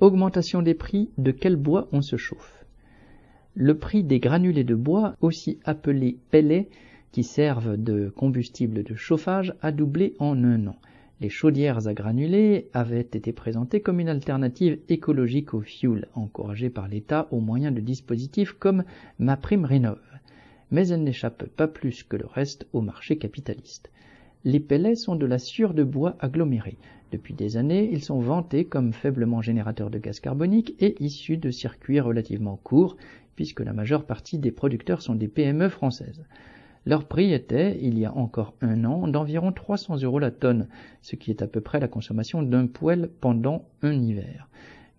Augmentation des prix, de quel bois on se chauffe Le prix des granulés de bois, aussi appelés pellets, qui servent de combustible de chauffage, a doublé en un an. Les chaudières à granulés avaient été présentées comme une alternative écologique au fioul, encouragée par l'État au moyen de dispositifs comme Ma Prime Rénov. Mais elles n'échappent pas plus que le reste au marché capitaliste. Les pellets sont de la sciure de bois agglomérée. Depuis des années, ils sont vantés comme faiblement générateurs de gaz carbonique et issus de circuits relativement courts, puisque la majeure partie des producteurs sont des PME françaises. Leur prix était, il y a encore un an, d'environ 300 euros la tonne, ce qui est à peu près la consommation d'un poêle pendant un hiver.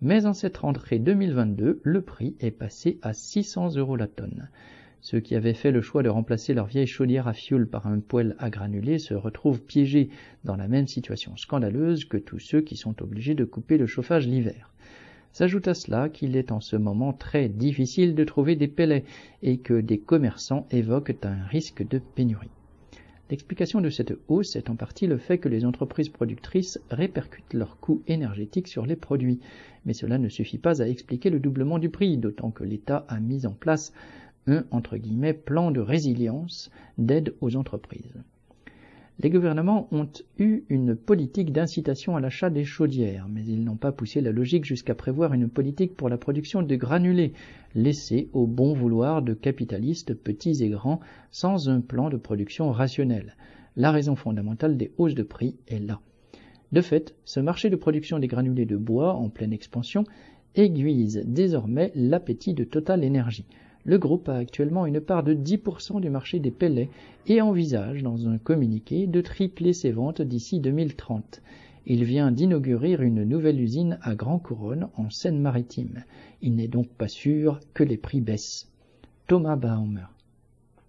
Mais en cette rentrée 2022, le prix est passé à 600 euros la tonne. Ceux qui avaient fait le choix de remplacer leur vieille chaudière à fioul par un poêle à granulés se retrouvent piégés dans la même situation scandaleuse que tous ceux qui sont obligés de couper le chauffage l'hiver. S'ajoute à cela qu'il est en ce moment très difficile de trouver des pellets et que des commerçants évoquent un risque de pénurie. L'explication de cette hausse est en partie le fait que les entreprises productrices répercutent leurs coûts énergétiques sur les produits, mais cela ne suffit pas à expliquer le doublement du prix, d'autant que l'État a mis en place un plan de résilience d'aide aux entreprises les gouvernements ont eu une politique d'incitation à l'achat des chaudières, mais ils n'ont pas poussé la logique jusqu'à prévoir une politique pour la production de granulés, laissée au bon vouloir de capitalistes petits et grands, sans un plan de production rationnel. La raison fondamentale des hausses de prix est là. De fait, ce marché de production des granulés de bois en pleine expansion aiguise désormais l'appétit de Total Energy. Le groupe a actuellement une part de 10% du marché des pellets et envisage, dans un communiqué, de tripler ses ventes d'ici 2030. Il vient d'inaugurer une nouvelle usine à Grand Couronne, en Seine-Maritime. Il n'est donc pas sûr que les prix baissent. Thomas Baumer